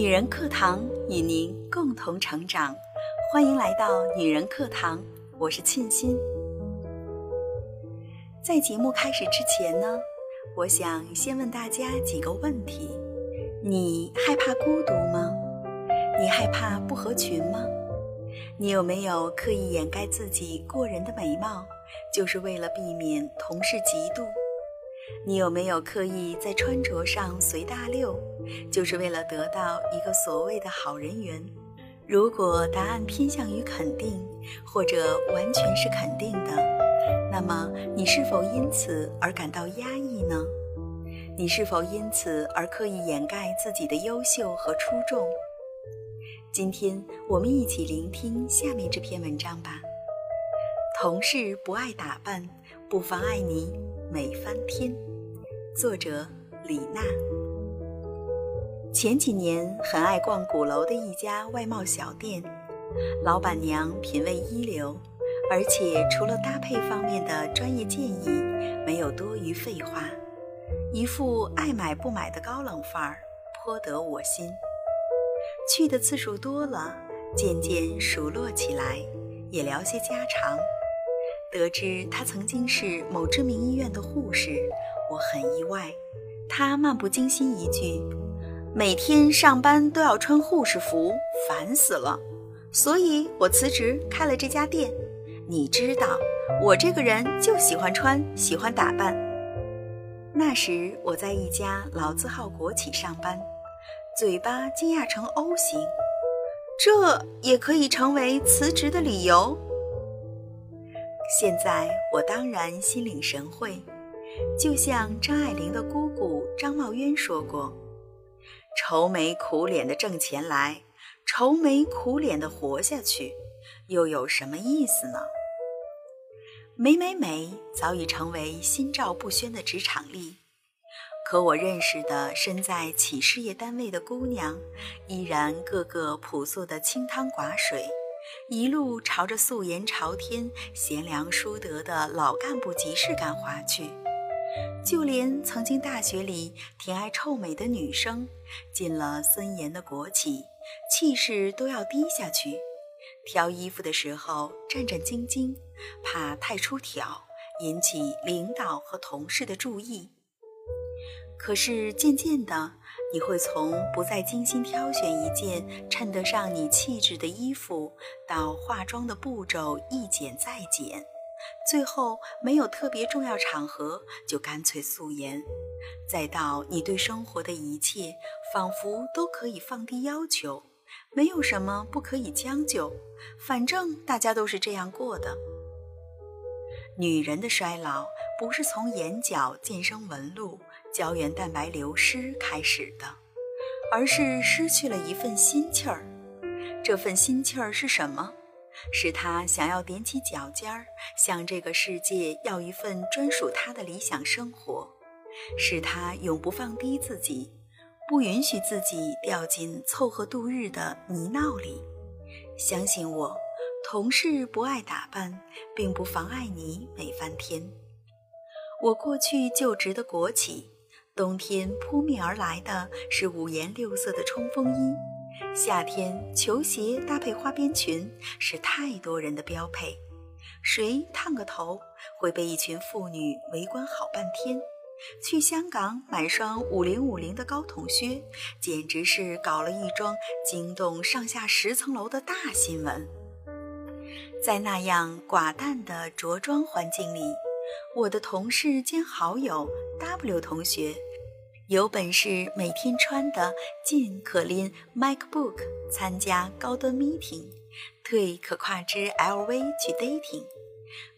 女人课堂与您共同成长，欢迎来到女人课堂，我是沁心。在节目开始之前呢，我想先问大家几个问题：你害怕孤独吗？你害怕不合群吗？你有没有刻意掩盖自己过人的美貌，就是为了避免同事嫉妒？你有没有刻意在穿着上随大溜，就是为了得到一个所谓的好人缘？如果答案偏向于肯定，或者完全是肯定的，那么你是否因此而感到压抑呢？你是否因此而刻意掩盖自己的优秀和出众？今天我们一起聆听下面这篇文章吧。同事不爱打扮，不妨碍你美翻天。作者李娜。前几年很爱逛鼓楼的一家外贸小店，老板娘品味一流，而且除了搭配方面的专业建议，没有多余废话，一副爱买不买的高冷范儿，颇得我心。去的次数多了，渐渐熟络起来，也聊些家常。得知她曾经是某知名医院的护士，我很意外。她漫不经心一句：“每天上班都要穿护士服，烦死了。”所以我辞职开了这家店。你知道，我这个人就喜欢穿，喜欢打扮。那时我在一家老字号国企上班。嘴巴惊讶成 O 型，这也可以成为辞职的理由。现在我当然心领神会，就像张爱玲的姑姑张茂渊说过：“愁眉苦脸的挣钱来，愁眉苦脸的活下去，又有什么意思呢？”美美美早已成为心照不宣的职场力。可我认识的身在企事业单位的姑娘，依然个个朴素的清汤寡水，一路朝着素颜朝天、贤良淑德的老干部即视感划去。就连曾经大学里挺爱臭美的女生，进了森严的国企，气势都要低下去。挑衣服的时候战战兢兢，怕太出挑，引起领导和同事的注意。可是渐渐的，你会从不再精心挑选一件衬得上你气质的衣服，到化妆的步骤一减再减，最后没有特别重要场合就干脆素颜，再到你对生活的一切仿佛都可以放低要求，没有什么不可以将就，反正大家都是这样过的。女人的衰老不是从眼角渐生纹路。胶原蛋白流失开始的，而是失去了一份心气儿。这份心气儿是什么？是他想要踮起脚尖儿，向这个世界要一份专属他的理想生活。是他永不放低自己，不允许自己掉进凑合度日的泥淖里。相信我，同事不爱打扮，并不妨碍你美翻天。我过去就职的国企。冬天扑面而来的是五颜六色的冲锋衣，夏天球鞋搭配花边裙是太多人的标配。谁烫个头会被一群妇女围观好半天？去香港买双五零五零的高筒靴，简直是搞了一桩惊动上下十层楼的大新闻。在那样寡淡的着装环境里，我的同事兼好友 W 同学。有本事每天穿的进可拎 MacBook 参加高端 meeting，退可跨之 LV 去 dating，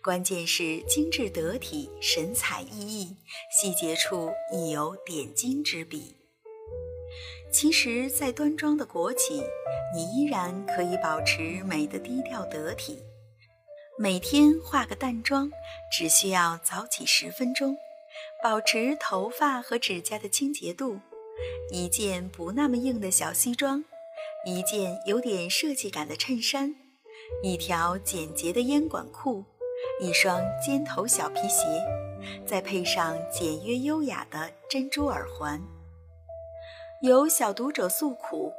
关键是精致得体，神采奕奕，细节处亦有点睛之笔。其实，在端庄的国企，你依然可以保持美的低调得体，每天化个淡妆，只需要早起十分钟。保持头发和指甲的清洁度，一件不那么硬的小西装，一件有点设计感的衬衫，一条简洁的烟管裤，一双尖头小皮鞋，再配上简约优雅的珍珠耳环。有小读者诉苦，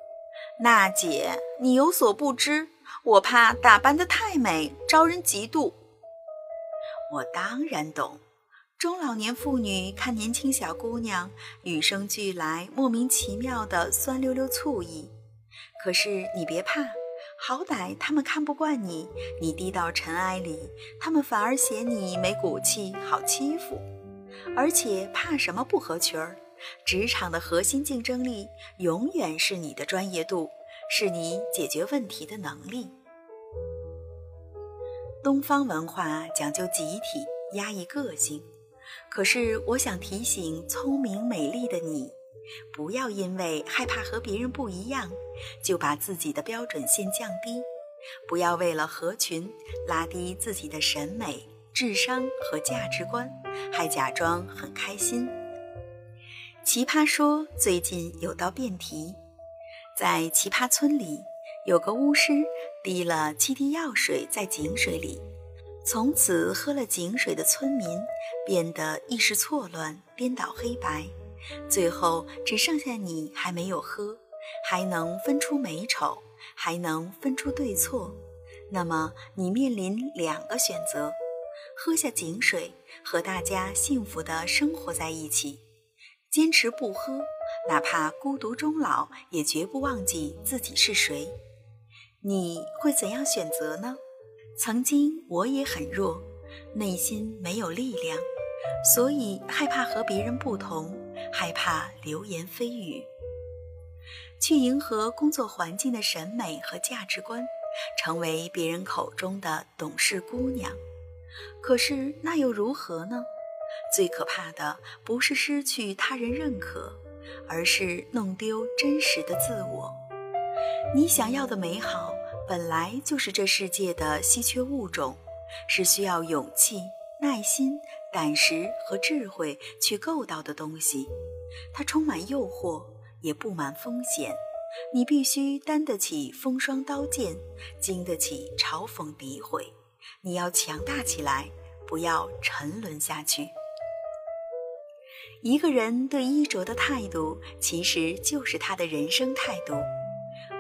娜姐，你有所不知，我怕打扮得太美，招人嫉妒。我当然懂，中老年妇女看年轻小姑娘与生俱来、莫名其妙的酸溜溜醋意。可是你别怕，好歹他们看不惯你，你低到尘埃里，他们反而嫌你没骨气，好欺负。而且怕什么不合群儿？职场的核心竞争力永远是你的专业度，是你解决问题的能力。东方文化讲究集体，压抑个性。可是，我想提醒聪明美丽的你，不要因为害怕和别人不一样，就把自己的标准线降低；不要为了合群，拉低自己的审美、智商和价值观，还假装很开心。奇葩说最近有道辩题，在奇葩村里。有个巫师滴了七滴药水在井水里，从此喝了井水的村民变得意识错乱、颠倒黑白，最后只剩下你还没有喝，还能分出美丑，还能分出对错。那么你面临两个选择：喝下井水，和大家幸福的生活在一起；坚持不喝，哪怕孤独终老，也绝不忘记自己是谁。你会怎样选择呢？曾经我也很弱，内心没有力量，所以害怕和别人不同，害怕流言蜚语，去迎合工作环境的审美和价值观，成为别人口中的懂事姑娘。可是那又如何呢？最可怕的不是失去他人认可，而是弄丢真实的自我。你想要的美好，本来就是这世界的稀缺物种，是需要勇气、耐心、胆识和智慧去够到的东西。它充满诱惑，也布满风险。你必须担得起风霜刀剑，经得起嘲讽诋毁。你要强大起来，不要沉沦下去。一个人对衣着的态度，其实就是他的人生态度。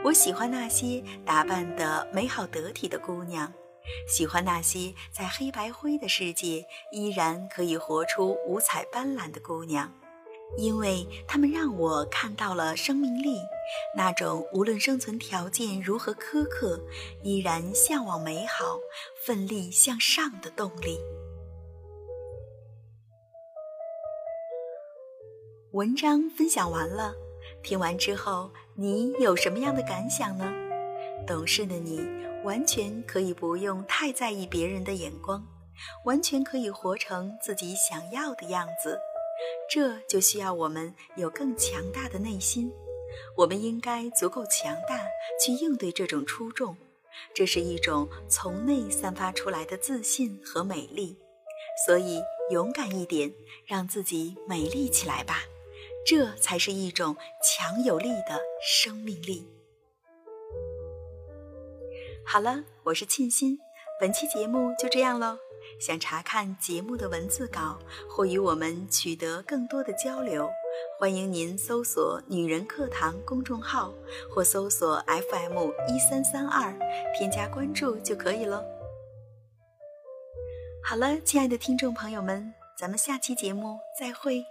我喜欢那些打扮得美好得体的姑娘，喜欢那些在黑白灰的世界依然可以活出五彩斑斓的姑娘，因为她们让我看到了生命力，那种无论生存条件如何苛刻，依然向往美好、奋力向上的动力。文章分享完了。听完之后，你有什么样的感想呢？懂事的你，完全可以不用太在意别人的眼光，完全可以活成自己想要的样子。这就需要我们有更强大的内心。我们应该足够强大，去应对这种出众。这是一种从内散发出来的自信和美丽。所以，勇敢一点，让自己美丽起来吧。这才是一种强有力的生命力。好了，我是沁心，本期节目就这样喽。想查看节目的文字稿或与我们取得更多的交流，欢迎您搜索“女人课堂”公众号或搜索 FM 一三三二，添加关注就可以喽。好了，亲爱的听众朋友们，咱们下期节目再会。